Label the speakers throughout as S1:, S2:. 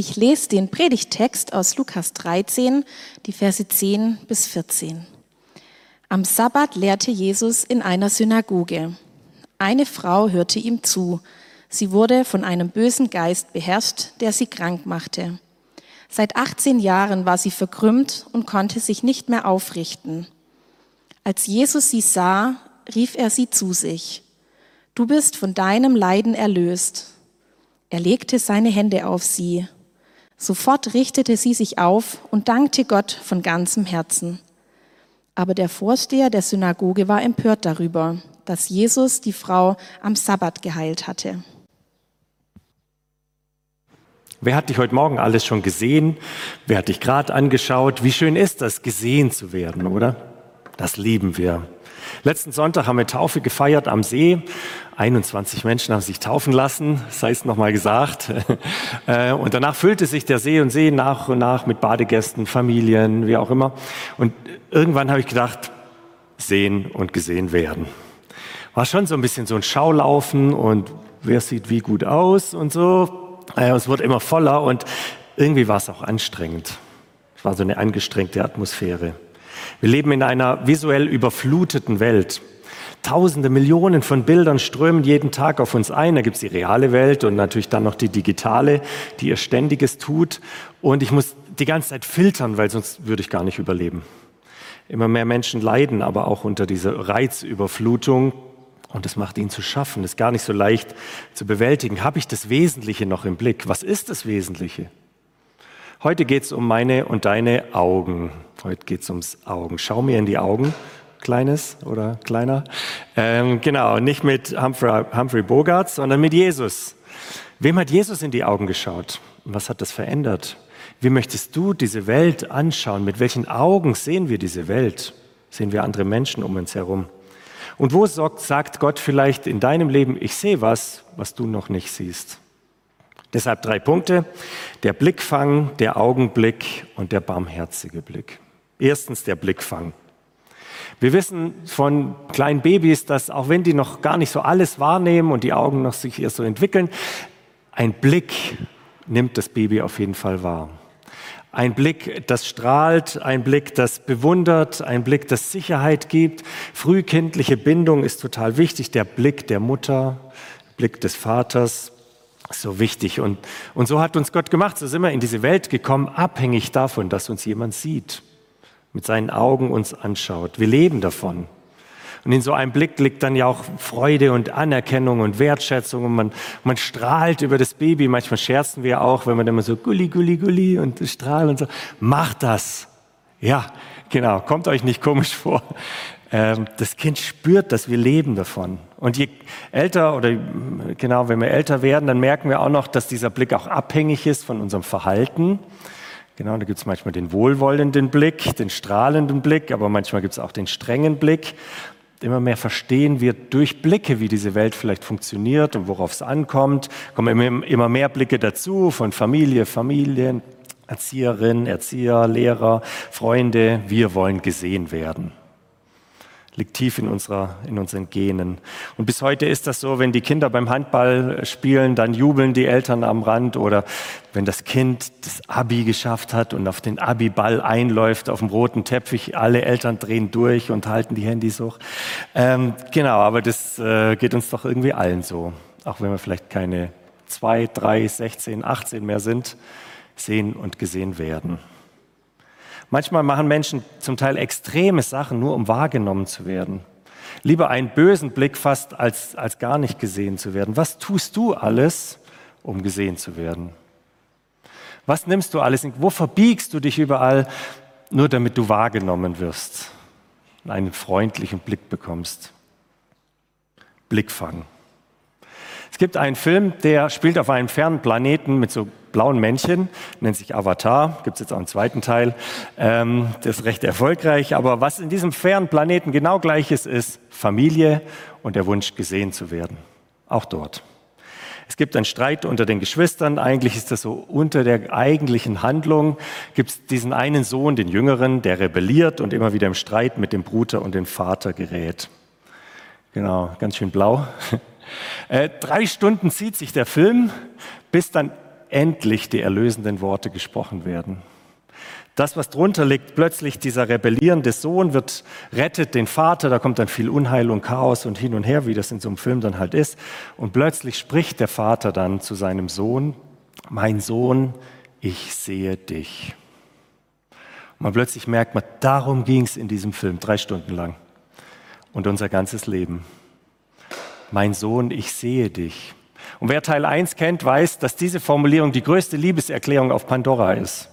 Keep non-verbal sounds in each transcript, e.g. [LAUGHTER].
S1: Ich lese den Predigtext aus Lukas 13, die Verse 10 bis 14. Am Sabbat lehrte Jesus in einer Synagoge. Eine Frau hörte ihm zu. Sie wurde von einem bösen Geist beherrscht, der sie krank machte. Seit 18 Jahren war sie verkrümmt und konnte sich nicht mehr aufrichten. Als Jesus sie sah, rief er sie zu sich. Du bist von deinem Leiden erlöst. Er legte seine Hände auf sie Sofort richtete sie sich auf und dankte Gott von ganzem Herzen. Aber der Vorsteher der Synagoge war empört darüber, dass Jesus die Frau am Sabbat geheilt hatte.
S2: Wer hat dich heute Morgen alles schon gesehen? Wer hat dich gerade angeschaut? Wie schön ist das, gesehen zu werden, oder? Das lieben wir. Letzten Sonntag haben wir Taufe gefeiert am See. 21 Menschen haben sich taufen lassen, sei es nochmal gesagt. [LAUGHS] Äh, und danach füllte sich der See und See nach und nach mit Badegästen, Familien, wie auch immer. Und irgendwann habe ich gedacht, sehen und gesehen werden. War schon so ein bisschen so ein Schaulaufen und wer sieht wie gut aus und so. Äh, es wurde immer voller und irgendwie war es auch anstrengend. Es war so eine angestrengte Atmosphäre. Wir leben in einer visuell überfluteten Welt. Tausende, Millionen von Bildern strömen jeden Tag auf uns ein. Da gibt es die reale Welt und natürlich dann noch die digitale, die ihr Ständiges tut. Und ich muss die ganze Zeit filtern, weil sonst würde ich gar nicht überleben. Immer mehr Menschen leiden aber auch unter dieser Reizüberflutung. Und das macht ihnen zu schaffen. Das ist gar nicht so leicht zu bewältigen. Habe ich das Wesentliche noch im Blick? Was ist das Wesentliche? Heute geht es um meine und deine Augen. Heute geht es ums Augen. Schau mir in die Augen, Kleines oder Kleiner. Ähm, genau, nicht mit Humphrey, Humphrey Bogart, sondern mit Jesus. Wem hat Jesus in die Augen geschaut? Was hat das verändert? Wie möchtest du diese Welt anschauen? Mit welchen Augen sehen wir diese Welt? Sehen wir andere Menschen um uns herum? Und wo sagt Gott vielleicht in deinem Leben, ich sehe was, was du noch nicht siehst? Deshalb drei Punkte. Der Blickfang, der Augenblick und der barmherzige Blick. Erstens der Blickfang. Wir wissen von kleinen Babys, dass auch wenn die noch gar nicht so alles wahrnehmen und die Augen noch sich erst so entwickeln, ein Blick nimmt das Baby auf jeden Fall wahr. Ein Blick, das strahlt, ein Blick, das bewundert, ein Blick, das Sicherheit gibt. Frühkindliche Bindung ist total wichtig. Der Blick der Mutter, Blick des Vaters, so wichtig. Und, und so hat uns Gott gemacht. So sind wir in diese Welt gekommen, abhängig davon, dass uns jemand sieht, mit seinen Augen uns anschaut. Wir leben davon. Und in so einem Blick liegt dann ja auch Freude und Anerkennung und Wertschätzung und man, man strahlt über das Baby. Manchmal scherzen wir auch, wenn man immer so gulli, gulli, gulli und strahlt und so. Macht das. Ja, genau. Kommt euch nicht komisch vor. Ähm, das Kind spürt, dass wir leben davon. Und je älter oder genau, wenn wir älter werden, dann merken wir auch noch, dass dieser Blick auch abhängig ist von unserem Verhalten. Genau, da gibt es manchmal den wohlwollenden Blick, den strahlenden Blick, aber manchmal gibt es auch den strengen Blick. Immer mehr verstehen wir durch Blicke, wie diese Welt vielleicht funktioniert und worauf es ankommt. Kommen immer, mehr Blicke dazu von Familie, Familien, Erzieherinnen, Erzieher, Lehrer, Freunde. Wir wollen gesehen werden liegt tief in, unserer, in unseren Genen. Und bis heute ist das so, wenn die Kinder beim Handball spielen, dann jubeln die Eltern am Rand oder wenn das Kind das Abi geschafft hat und auf den Abi-Ball einläuft auf dem roten Teppich, alle Eltern drehen durch und halten die Handys hoch. Ähm, genau, aber das äh, geht uns doch irgendwie allen so, auch wenn wir vielleicht keine zwei, drei, 16, 18 mehr sind, sehen und gesehen werden. Manchmal machen Menschen zum Teil extreme Sachen, nur um wahrgenommen zu werden. Lieber einen bösen Blick fast, als, als gar nicht gesehen zu werden. Was tust du alles, um gesehen zu werden? Was nimmst du alles? Wo verbiegst du dich überall, nur damit du wahrgenommen wirst? Einen freundlichen Blick bekommst. Blickfang. Es gibt einen Film, der spielt auf einem fernen Planeten mit so blauen Männchen, nennt sich Avatar, gibt es jetzt auch einen zweiten Teil, ähm, das ist recht erfolgreich. Aber was in diesem fernen Planeten genau gleich ist, ist Familie und der Wunsch, gesehen zu werden. Auch dort. Es gibt einen Streit unter den Geschwistern. Eigentlich ist das so unter der eigentlichen Handlung. Gibt es diesen einen Sohn, den Jüngeren, der rebelliert und immer wieder im Streit mit dem Bruder und dem Vater gerät. Genau, ganz schön blau. [LAUGHS] Äh, drei Stunden zieht sich der Film, bis dann endlich die erlösenden Worte gesprochen werden. Das, was drunter liegt, plötzlich dieser rebellierende Sohn wird, rettet den Vater, da kommt dann viel Unheil und Chaos und hin und her, wie das in so einem Film dann halt ist. Und plötzlich spricht der Vater dann zu seinem Sohn, mein Sohn, ich sehe dich. Und man plötzlich merkt man, darum ging es in diesem Film, drei Stunden lang. Und unser ganzes Leben. Mein Sohn, ich sehe dich. Und wer Teil 1 kennt, weiß, dass diese Formulierung die größte Liebeserklärung auf Pandora ist.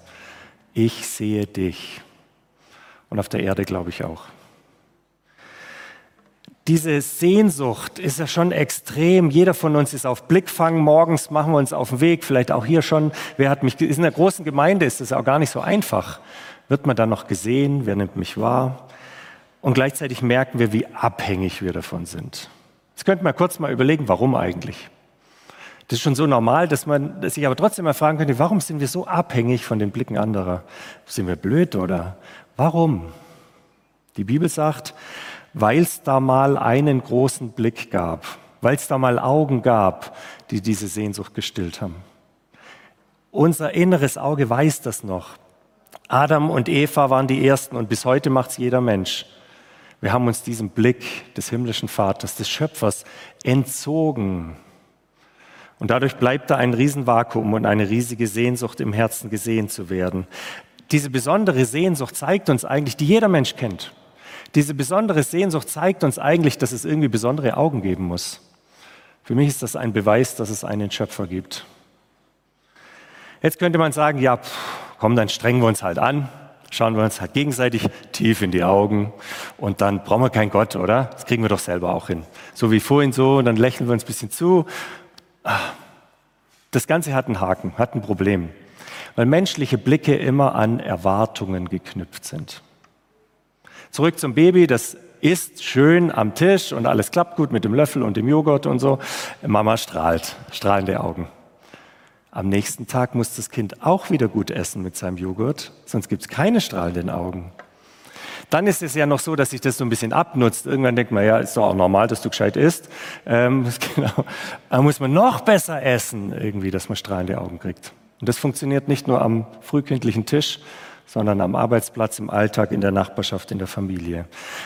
S2: Ich sehe dich. Und auf der Erde glaube ich auch. Diese Sehnsucht ist ja schon extrem. Jeder von uns ist auf Blickfang. Morgens machen wir uns auf den Weg, vielleicht auch hier schon. Wer hat mich, in der großen Gemeinde ist das auch gar nicht so einfach. Wird man dann noch gesehen? Wer nimmt mich wahr? Und gleichzeitig merken wir, wie abhängig wir davon sind. Jetzt könnten wir kurz mal überlegen, warum eigentlich? Das ist schon so normal, dass man sich aber trotzdem mal fragen könnte, warum sind wir so abhängig von den Blicken anderer? Sind wir blöd oder warum? Die Bibel sagt, weil es da mal einen großen Blick gab, weil es da mal Augen gab, die diese Sehnsucht gestillt haben. Unser inneres Auge weiß das noch. Adam und Eva waren die Ersten und bis heute macht es jeder Mensch. Wir haben uns diesem Blick des himmlischen Vaters, des Schöpfers entzogen. Und dadurch bleibt da ein Riesenvakuum und eine riesige Sehnsucht im Herzen gesehen zu werden. Diese besondere Sehnsucht zeigt uns eigentlich, die jeder Mensch kennt. Diese besondere Sehnsucht zeigt uns eigentlich, dass es irgendwie besondere Augen geben muss. Für mich ist das ein Beweis, dass es einen Schöpfer gibt. Jetzt könnte man sagen, ja, pff, komm, dann strengen wir uns halt an, schauen wir uns halt gegenseitig tief in die Augen und dann brauchen wir keinen Gott, oder? Das kriegen wir doch selber auch hin. So wie vorhin so, und dann lächeln wir uns ein bisschen zu das Ganze hat einen Haken, hat ein Problem, weil menschliche Blicke immer an Erwartungen geknüpft sind. Zurück zum Baby, das isst schön am Tisch und alles klappt gut mit dem Löffel und dem Joghurt und so. Mama strahlt, strahlende Augen. Am nächsten Tag muss das Kind auch wieder gut essen mit seinem Joghurt, sonst gibt es keine strahlenden Augen. Dann ist es ja noch so, dass sich das so ein bisschen abnutzt. Irgendwann denkt man, ja, ist doch auch normal, dass du gescheit isst. Ähm, [LAUGHS] genau. Da muss man noch besser essen, irgendwie, dass man strahlende Augen kriegt. Und das funktioniert nicht nur am frühkindlichen Tisch, sondern am Arbeitsplatz, im Alltag, in der Nachbarschaft, in der Familie.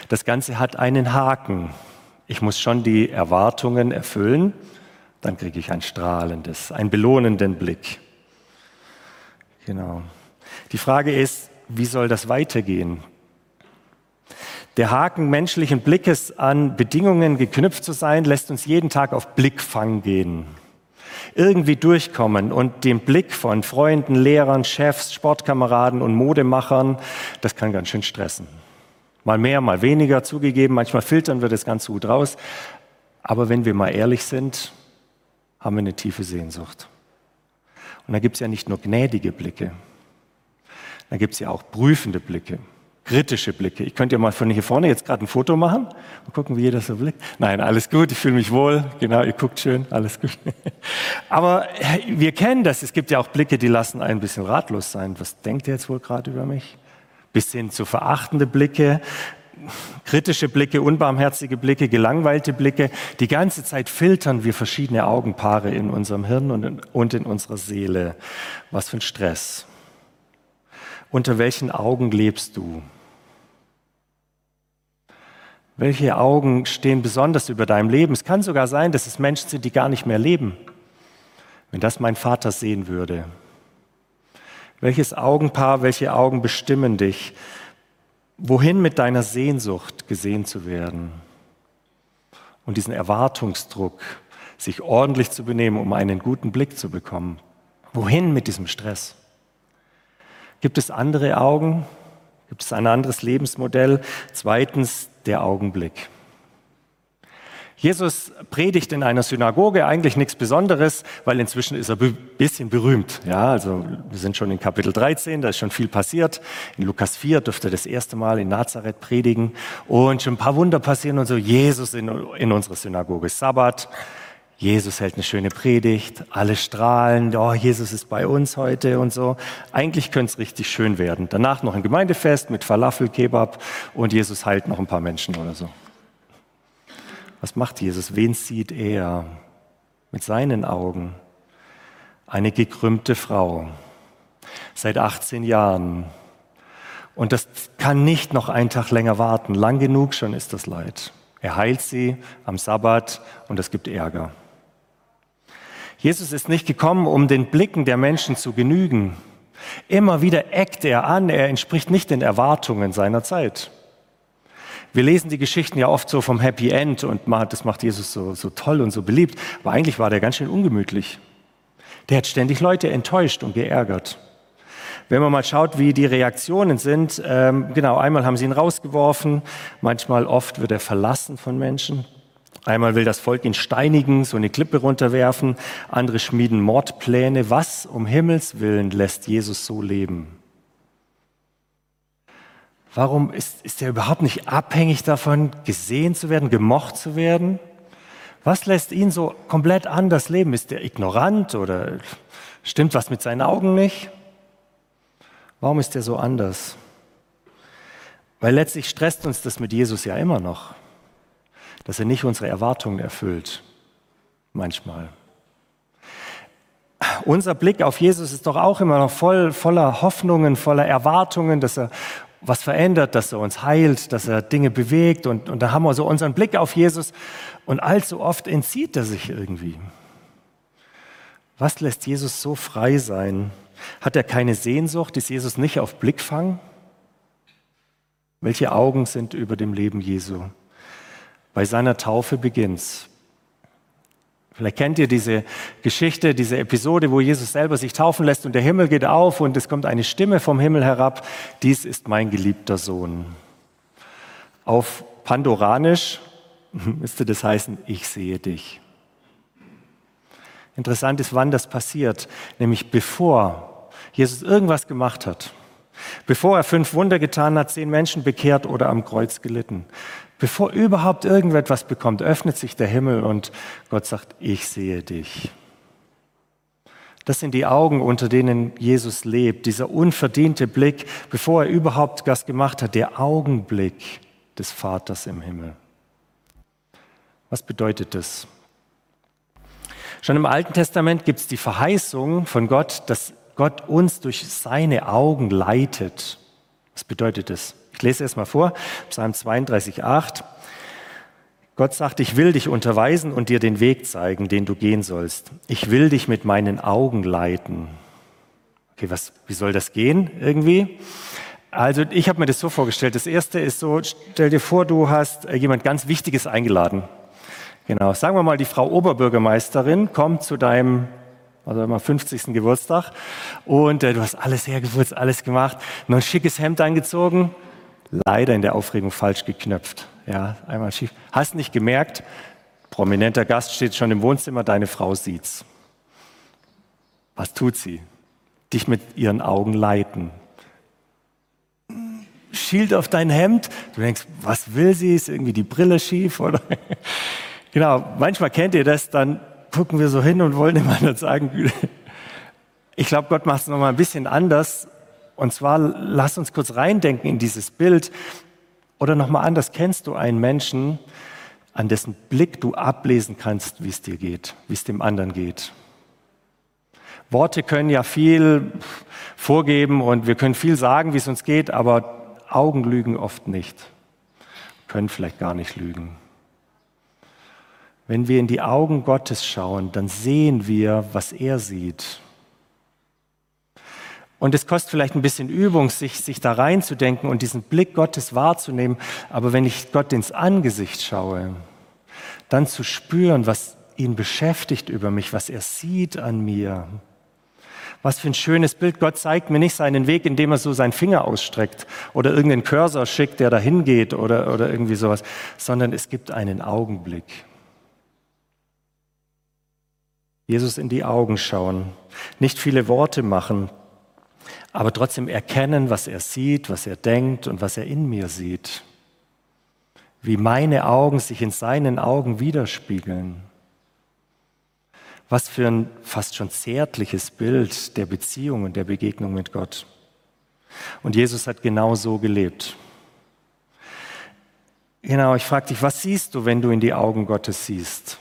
S2: Das Ganze hat einen Haken. Ich muss schon die Erwartungen erfüllen, dann kriege ich ein strahlendes, einen belohnenden Blick. Genau. Die Frage ist, wie soll das weitergehen? Der Haken menschlichen Blickes an Bedingungen geknüpft zu sein, lässt uns jeden Tag auf Blickfang gehen. Irgendwie durchkommen und den Blick von Freunden, Lehrern, Chefs, Sportkameraden und Modemachern, das kann ganz schön stressen. Mal mehr, mal weniger zugegeben, manchmal filtern wir das ganz gut raus. Aber wenn wir mal ehrlich sind, haben wir eine tiefe Sehnsucht. Und da gibt es ja nicht nur gnädige Blicke, da gibt es ja auch prüfende Blicke kritische Blicke. Ich könnte ja mal von hier vorne jetzt gerade ein Foto machen und gucken, wie jeder so blickt. Nein, alles gut, ich fühle mich wohl. Genau, ihr guckt schön, alles gut. [LAUGHS] Aber wir kennen das. Es gibt ja auch Blicke, die lassen einen ein bisschen ratlos sein. Was denkt ihr jetzt wohl gerade über mich? Bis hin zu verachtende Blicke, kritische Blicke, unbarmherzige Blicke, gelangweilte Blicke. Die ganze Zeit filtern wir verschiedene Augenpaare in unserem Hirn und in, und in unserer Seele. Was für ein Stress. Unter welchen Augen lebst du? Welche Augen stehen besonders über deinem Leben? Es kann sogar sein, dass es Menschen sind, die gar nicht mehr leben. Wenn das mein Vater sehen würde. Welches Augenpaar, welche Augen bestimmen dich? Wohin mit deiner Sehnsucht gesehen zu werden? Und diesen Erwartungsdruck, sich ordentlich zu benehmen, um einen guten Blick zu bekommen. Wohin mit diesem Stress? Gibt es andere Augen? Gibt es ein anderes Lebensmodell? Zweitens der Augenblick. Jesus predigt in einer Synagoge, eigentlich nichts Besonderes, weil inzwischen ist er ein bisschen berühmt. Ja, also wir sind schon in Kapitel 13, da ist schon viel passiert. In Lukas 4 dürfte er das erste Mal in Nazareth predigen und schon ein paar Wunder passieren und so. Jesus in, in unserer Synagoge, Sabbat, Jesus hält eine schöne Predigt, alle strahlen, oh, Jesus ist bei uns heute und so. Eigentlich könnte es richtig schön werden. Danach noch ein Gemeindefest mit Falafel, Kebab und Jesus heilt noch ein paar Menschen oder so. Was macht Jesus? Wen sieht er mit seinen Augen? eine gekrümmte Frau, seit 18 Jahren. Und das kann nicht noch einen Tag länger warten. Lang genug schon ist das Leid. Er heilt sie am Sabbat und es gibt Ärger. Jesus ist nicht gekommen, um den Blicken der Menschen zu genügen. Immer wieder eckt er an, er entspricht nicht den Erwartungen seiner Zeit. Wir lesen die Geschichten ja oft so vom Happy End und das macht Jesus so, so toll und so beliebt, aber eigentlich war der ganz schön ungemütlich. Der hat ständig Leute enttäuscht und geärgert. Wenn man mal schaut, wie die Reaktionen sind, ähm, genau, einmal haben sie ihn rausgeworfen, manchmal oft wird er verlassen von Menschen. Einmal will das Volk ihn steinigen, so eine Klippe runterwerfen. Andere schmieden Mordpläne. Was um Himmels willen lässt Jesus so leben? Warum ist, ist er überhaupt nicht abhängig davon, gesehen zu werden, gemocht zu werden? Was lässt ihn so komplett anders leben? Ist er ignorant oder stimmt was mit seinen Augen nicht? Warum ist er so anders? Weil letztlich stresst uns das mit Jesus ja immer noch dass er nicht unsere Erwartungen erfüllt. Manchmal. Unser Blick auf Jesus ist doch auch immer noch voll, voller Hoffnungen, voller Erwartungen, dass er was verändert, dass er uns heilt, dass er Dinge bewegt. Und, und da haben wir so unseren Blick auf Jesus und allzu oft entzieht er sich irgendwie. Was lässt Jesus so frei sein? Hat er keine Sehnsucht? Ist Jesus nicht auf Blickfang? Welche Augen sind über dem Leben Jesu? Bei seiner Taufe beginnt's. Vielleicht kennt ihr diese Geschichte, diese Episode, wo Jesus selber sich taufen lässt und der Himmel geht auf und es kommt eine Stimme vom Himmel herab. Dies ist mein geliebter Sohn. Auf Pandoranisch [LAUGHS] müsste das heißen, ich sehe dich. Interessant ist, wann das passiert, nämlich bevor Jesus irgendwas gemacht hat. Bevor er fünf Wunder getan hat, zehn Menschen bekehrt oder am Kreuz gelitten. Bevor überhaupt irgendetwas bekommt, öffnet sich der Himmel und Gott sagt, ich sehe dich. Das sind die Augen, unter denen Jesus lebt, dieser unverdiente Blick, bevor er überhaupt was gemacht hat, der Augenblick des Vaters im Himmel. Was bedeutet das? Schon im Alten Testament gibt es die Verheißung von Gott, dass Gott uns durch seine Augen leitet. Was bedeutet das? Ich lese es mal vor, Psalm 32, 8. Gott sagt, ich will dich unterweisen und dir den Weg zeigen, den du gehen sollst. Ich will dich mit meinen Augen leiten. Okay, was, wie soll das gehen irgendwie? Also ich habe mir das so vorgestellt. Das erste ist so, stell dir vor, du hast äh, jemand ganz Wichtiges eingeladen. Genau, sagen wir mal, die Frau Oberbürgermeisterin kommt zu deinem also immer 50. Geburtstag und äh, du hast alles hergewurzt, alles gemacht, noch ein schickes Hemd angezogen, leider in der Aufregung falsch geknöpft. Ja, einmal schief. Hast nicht gemerkt, prominenter Gast steht schon im Wohnzimmer, deine Frau sieht's. Was tut sie? Dich mit ihren Augen leiten. Schielt auf dein Hemd. Du denkst, was will sie? Ist irgendwie die Brille schief? Oder? [LAUGHS] genau, manchmal kennt ihr das, dann gucken wir so hin und wollen dem anderen sagen, [LAUGHS] ich glaube, Gott macht es nochmal ein bisschen anders und zwar, lass uns kurz reindenken in dieses Bild. Oder nochmal anders, kennst du einen Menschen, an dessen Blick du ablesen kannst, wie es dir geht, wie es dem anderen geht? Worte können ja viel vorgeben und wir können viel sagen, wie es uns geht, aber Augen lügen oft nicht, können vielleicht gar nicht lügen. Wenn wir in die Augen Gottes schauen, dann sehen wir, was er sieht. Und es kostet vielleicht ein bisschen Übung, sich, sich da reinzudenken und diesen Blick Gottes wahrzunehmen. Aber wenn ich Gott ins Angesicht schaue, dann zu spüren, was ihn beschäftigt über mich, was er sieht an mir. Was für ein schönes Bild. Gott zeigt mir nicht seinen Weg, indem er so seinen Finger ausstreckt oder irgendeinen Cursor schickt, der dahin geht oder, oder irgendwie sowas, sondern es gibt einen Augenblick. Jesus in die Augen schauen, nicht viele Worte machen, aber trotzdem erkennen, was er sieht, was er denkt und was er in mir sieht. Wie meine Augen sich in seinen Augen widerspiegeln. Was für ein fast schon zärtliches Bild der Beziehung und der Begegnung mit Gott. Und Jesus hat genau so gelebt. Genau, ich frage dich, was siehst du, wenn du in die Augen Gottes siehst?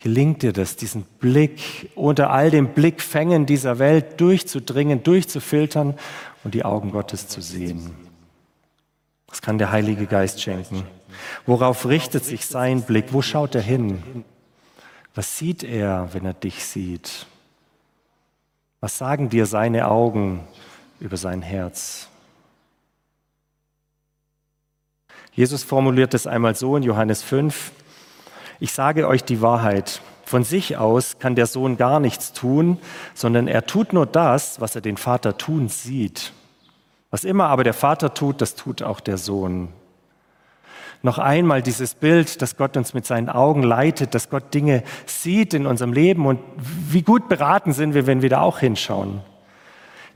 S2: Gelingt dir das, diesen Blick unter all den Blickfängen dieser Welt durchzudringen, durchzufiltern und die Augen Gottes zu sehen? Das kann der Heilige Geist schenken. Worauf richtet sich sein Blick? Wo schaut er hin? Was sieht er, wenn er dich sieht? Was sagen dir seine Augen über sein Herz? Jesus formuliert es einmal so in Johannes 5. Ich sage euch die Wahrheit. Von sich aus kann der Sohn gar nichts tun, sondern er tut nur das, was er den Vater tun sieht. Was immer aber der Vater tut, das tut auch der Sohn. Noch einmal dieses Bild, dass Gott uns mit seinen Augen leitet, dass Gott Dinge sieht in unserem Leben und wie gut beraten sind wir, wenn wir da auch hinschauen.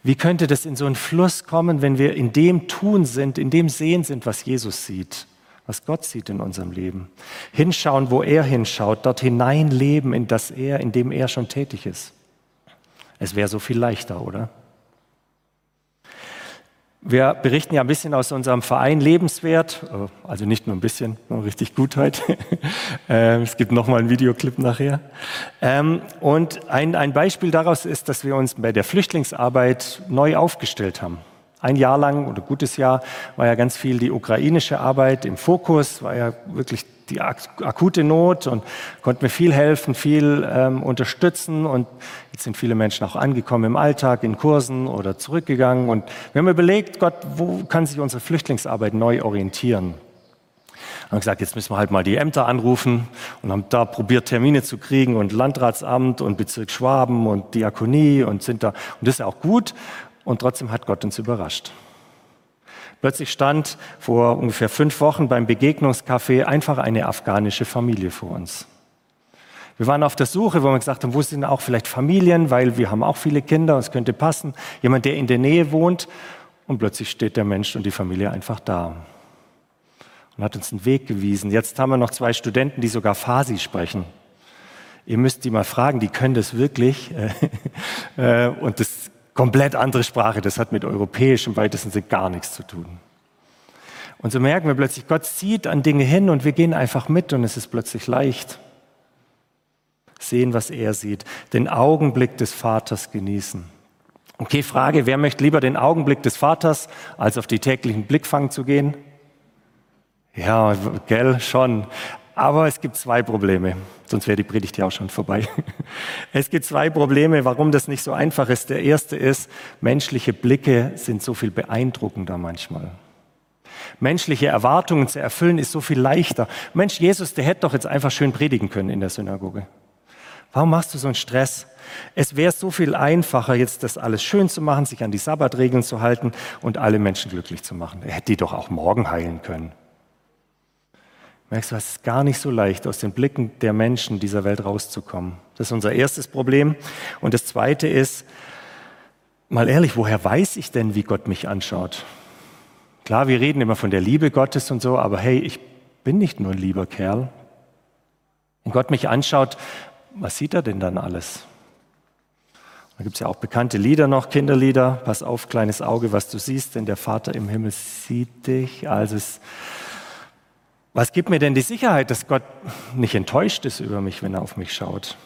S2: Wie könnte das in so einen Fluss kommen, wenn wir in dem Tun sind, in dem Sehen sind, was Jesus sieht? Was Gott sieht in unserem Leben. Hinschauen, wo er hinschaut, dort hineinleben, in das er, in dem er schon tätig ist. Es wäre so viel leichter, oder? Wir berichten ja ein bisschen aus unserem Verein Lebenswert, also nicht nur ein bisschen, nur richtig gut heute. [LAUGHS] Ähm, es gibt nochmal einen Videoclip nachher. Ähm, und ein Beispiel daraus ist, dass wir uns bei der Flüchtlingsarbeit neu aufgestellt haben. Ein Jahr lang oder gutes Jahr war ja ganz viel die ukrainische Arbeit im Fokus, war ja wirklich die akute Not und konnten mir viel helfen, viel ähm, unterstützen. Und jetzt sind viele Menschen auch angekommen im Alltag, in Kursen oder zurückgegangen. Und wir haben überlegt, Gott, wo kann sich unsere Flüchtlingsarbeit neu orientieren? haben gesagt, jetzt müssen wir halt mal die Ämter anrufen und haben da probiert, Termine zu kriegen und Landratsamt und Bezirk Schwaben und Diakonie und sind da, und das ist ja auch gut. Und trotzdem hat Gott uns überrascht. Plötzlich stand vor ungefähr fünf Wochen beim Begegnungscafé einfach eine afghanische Familie vor uns. Wir waren auf der Suche, wo wir gesagt haben, wo sind auch vielleicht Familien, weil wir haben auch viele Kinder, es könnte passen. Jemand, der in der Nähe wohnt. Und plötzlich steht der Mensch und die Familie einfach da und hat uns einen Weg gewiesen. Jetzt haben wir noch zwei Studenten, die sogar Farsi sprechen. Ihr müsst die mal fragen, die können das wirklich. [LAUGHS] Äh, und das komplett andere Sprache. Das hat mit europäischem weitesten Sinne gar nichts zu tun. Und so merken wir plötzlich, Gott sieht an Dinge hin und wir gehen einfach mit und es ist plötzlich leicht. Sehen, was er sieht. Den Augenblick des Vaters genießen. Okay, Frage, wer möchte lieber den Augenblick des Vaters, als auf die täglichen Blickfang zu gehen? Ja, gell, schon. Aber es gibt zwei Probleme, sonst wäre die Predigt ja auch schon vorbei. [LAUGHS] Es gibt zwei Probleme, warum das nicht so einfach ist. Der erste ist, menschliche Blicke sind so viel beeindruckender manchmal. Menschliche Erwartungen zu erfüllen ist so viel leichter. Mensch, Jesus, der hätte doch jetzt einfach schön predigen können in der Synagoge. Warum machst du so einen Stress? Es wäre so viel einfacher, jetzt das alles schön zu machen, sich an die Sabbatregeln zu halten und alle Menschen glücklich zu machen. Er hätte die doch auch morgen heilen können. Merkst du, es ist gar nicht so leicht, aus den Blicken der Menschen dieser Welt rauszukommen. Das ist unser erstes Problem. Und das zweite ist, mal ehrlich, woher weiß ich denn, wie Gott mich anschaut? Klar, wir reden immer von der Liebe Gottes und so, aber hey, ich bin nicht nur ein lieber Kerl. Wenn Gott mich anschaut, was sieht er denn dann alles? Da gibt es ja auch bekannte Lieder noch, Kinderlieder. Pass auf, kleines Auge, was du siehst, denn der Vater im Himmel sieht dich. Also es was gibt mir denn die Sicherheit, dass Gott nicht enttäuscht ist über mich, wenn er auf mich schaut?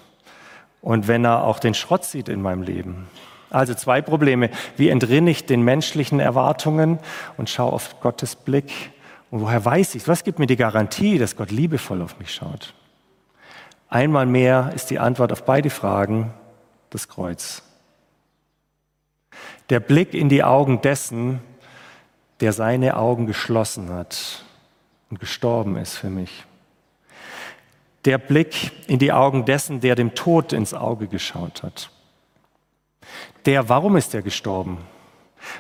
S2: Und wenn er auch den Schrott sieht in meinem Leben? Also zwei Probleme. Wie entrinne ich den menschlichen Erwartungen und schaue auf Gottes Blick? Und woher weiß ich? Was gibt mir die Garantie, dass Gott liebevoll auf mich schaut? Einmal mehr ist die Antwort auf beide Fragen das Kreuz. Der Blick in die Augen dessen, der seine Augen geschlossen hat und gestorben ist für mich. Der Blick in die Augen dessen, der dem Tod ins Auge geschaut hat. Der, warum ist er gestorben?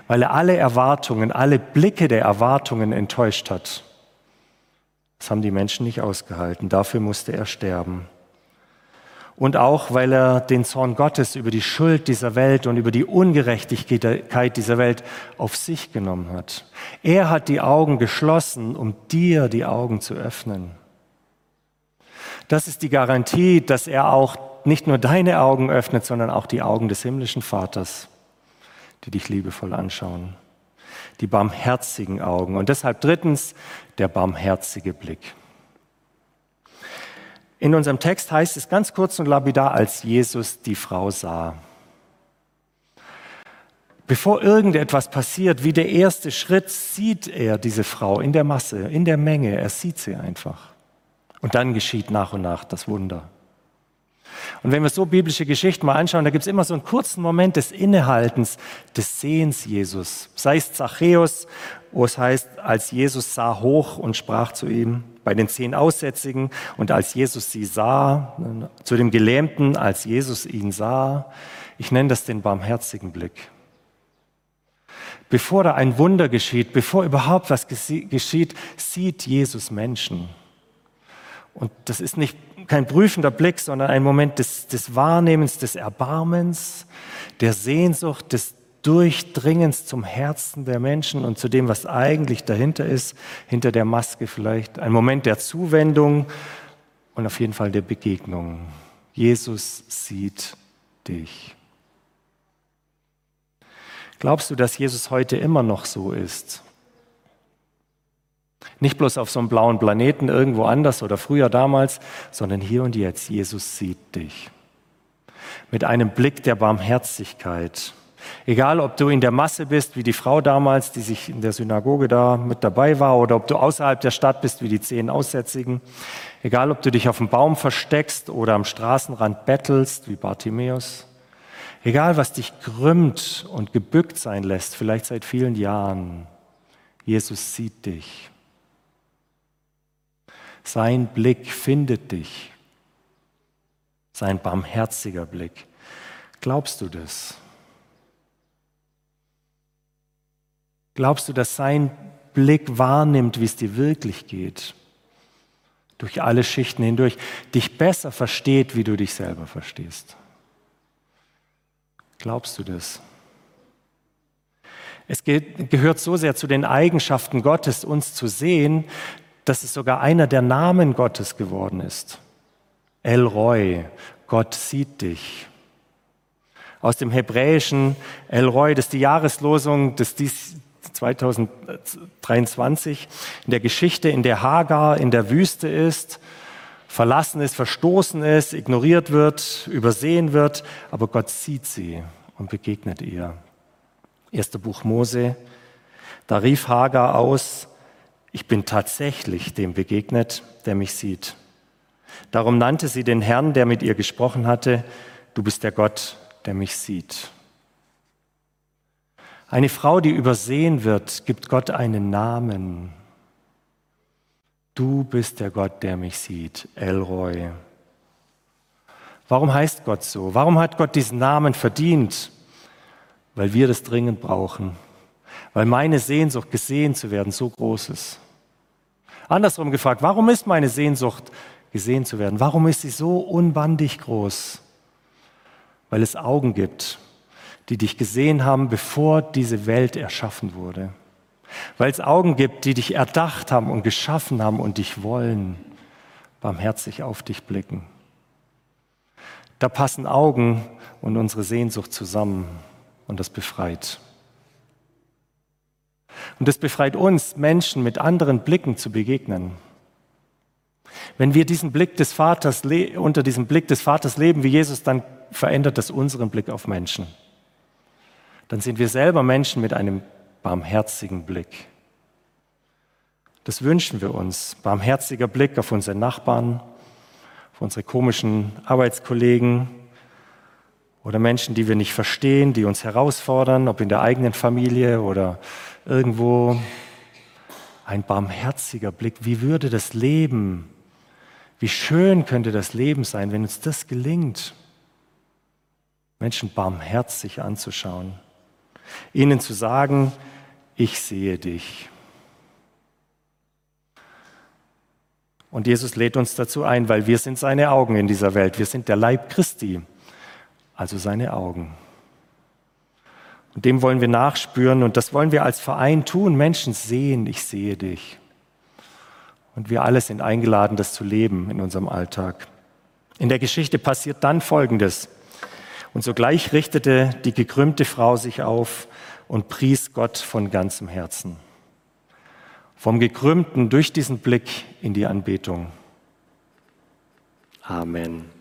S2: Weil er alle Erwartungen, alle Blicke der Erwartungen enttäuscht hat. Das haben die Menschen nicht ausgehalten. Dafür musste er sterben und auch weil er den Zorn Gottes über die Schuld dieser Welt und über die Ungerechtigkeit dieser Welt auf sich genommen hat. Er hat die Augen geschlossen, um dir die Augen zu öffnen. Das ist die Garantie, dass er auch nicht nur deine Augen öffnet, sondern auch die Augen des himmlischen Vaters, die dich liebevoll anschauen. Die barmherzigen Augen. Und deshalb drittens der barmherzige Blick. In unserem Text heißt es ganz kurz und lapidar, als Jesus die Frau sah. Bevor irgendetwas passiert, wie der erste Schritt, sieht er diese Frau in der Masse, in der Menge. Er sieht sie einfach. Und dann geschieht nach und nach das Wunder. Und wenn wir so biblische Geschichten mal anschauen, da gibt es immer so einen kurzen Moment des Innehaltens, des Sehens Jesus. Sei es Zachäus, wo es heißt, als Jesus sah hoch und sprach zu ihm, bei den zehn Aussätzigen und als Jesus sie sah, zu dem Gelähmten, als Jesus ihn sah. Ich nenne das den barmherzigen Blick. Bevor da ein Wunder geschieht, bevor überhaupt was geschieht, sieht Jesus Menschen. Und das ist nicht kein prüfender Blick, sondern ein Moment des, des Wahrnehmens, des Erbarmens, der Sehnsucht, des Durchdringens zum Herzen der Menschen und zu dem, was eigentlich dahinter ist, hinter der Maske vielleicht. Ein Moment der Zuwendung und auf jeden Fall der Begegnung. Jesus sieht dich. Glaubst du, dass Jesus heute immer noch so ist? Nicht bloß auf so einem blauen Planeten irgendwo anders oder früher damals, sondern hier und jetzt. Jesus sieht dich. Mit einem Blick der Barmherzigkeit. Egal, ob du in der Masse bist, wie die Frau damals, die sich in der Synagoge da mit dabei war, oder ob du außerhalb der Stadt bist, wie die zehn Aussätzigen. Egal, ob du dich auf dem Baum versteckst oder am Straßenrand bettelst, wie Bartimäus. Egal, was dich krümmt und gebückt sein lässt, vielleicht seit vielen Jahren. Jesus sieht dich. Sein Blick findet dich. Sein barmherziger Blick. Glaubst du das? Glaubst du, dass sein Blick wahrnimmt, wie es dir wirklich geht? Durch alle Schichten hindurch, dich besser versteht, wie du dich selber verstehst. Glaubst du das? Es gehört so sehr zu den Eigenschaften Gottes, uns zu sehen, dass es sogar einer der Namen Gottes geworden ist. El Roy, Gott sieht dich. Aus dem Hebräischen El Roy, das ist die Jahreslosung des 2023 in der Geschichte, in der Hagar in der Wüste ist, verlassen ist, verstoßen ist, ignoriert wird, übersehen wird, aber Gott sieht sie und begegnet ihr. Erster Buch Mose, da rief Hagar aus, ich bin tatsächlich dem begegnet, der mich sieht. Darum nannte sie den Herrn, der mit ihr gesprochen hatte, du bist der Gott, der mich sieht. Eine Frau, die übersehen wird, gibt Gott einen Namen. Du bist der Gott, der mich sieht, Elroy. Warum heißt Gott so? Warum hat Gott diesen Namen verdient? Weil wir das dringend brauchen. Weil meine Sehnsucht, gesehen zu werden, so groß ist. Andersrum gefragt, warum ist meine Sehnsucht, gesehen zu werden? Warum ist sie so unbandig groß? Weil es Augen gibt, die dich gesehen haben, bevor diese Welt erschaffen wurde. Weil es Augen gibt, die dich erdacht haben und geschaffen haben und dich wollen, barmherzig auf dich blicken. Da passen Augen und unsere Sehnsucht zusammen und das befreit. Und das befreit uns, Menschen mit anderen Blicken zu begegnen. Wenn wir diesen Blick des Vaters, unter diesem Blick des Vaters leben wie Jesus, dann verändert das unseren Blick auf Menschen. Dann sind wir selber Menschen mit einem barmherzigen Blick. Das wünschen wir uns. Barmherziger Blick auf unsere Nachbarn, auf unsere komischen Arbeitskollegen oder Menschen, die wir nicht verstehen, die uns herausfordern, ob in der eigenen Familie oder irgendwo ein barmherziger Blick. Wie würde das Leben, wie schön könnte das Leben sein, wenn uns das gelingt, Menschen barmherzig anzuschauen, ihnen zu sagen, ich sehe dich. Und Jesus lädt uns dazu ein, weil wir sind seine Augen in dieser Welt. Wir sind der Leib Christi, also seine Augen. Und dem wollen wir nachspüren und das wollen wir als Verein tun. Menschen sehen, ich sehe dich. Und wir alle sind eingeladen, das zu leben in unserem Alltag. In der Geschichte passiert dann Folgendes. Und sogleich richtete die gekrümmte Frau sich auf und pries Gott von ganzem Herzen. Vom gekrümmten durch diesen Blick in die Anbetung. Amen.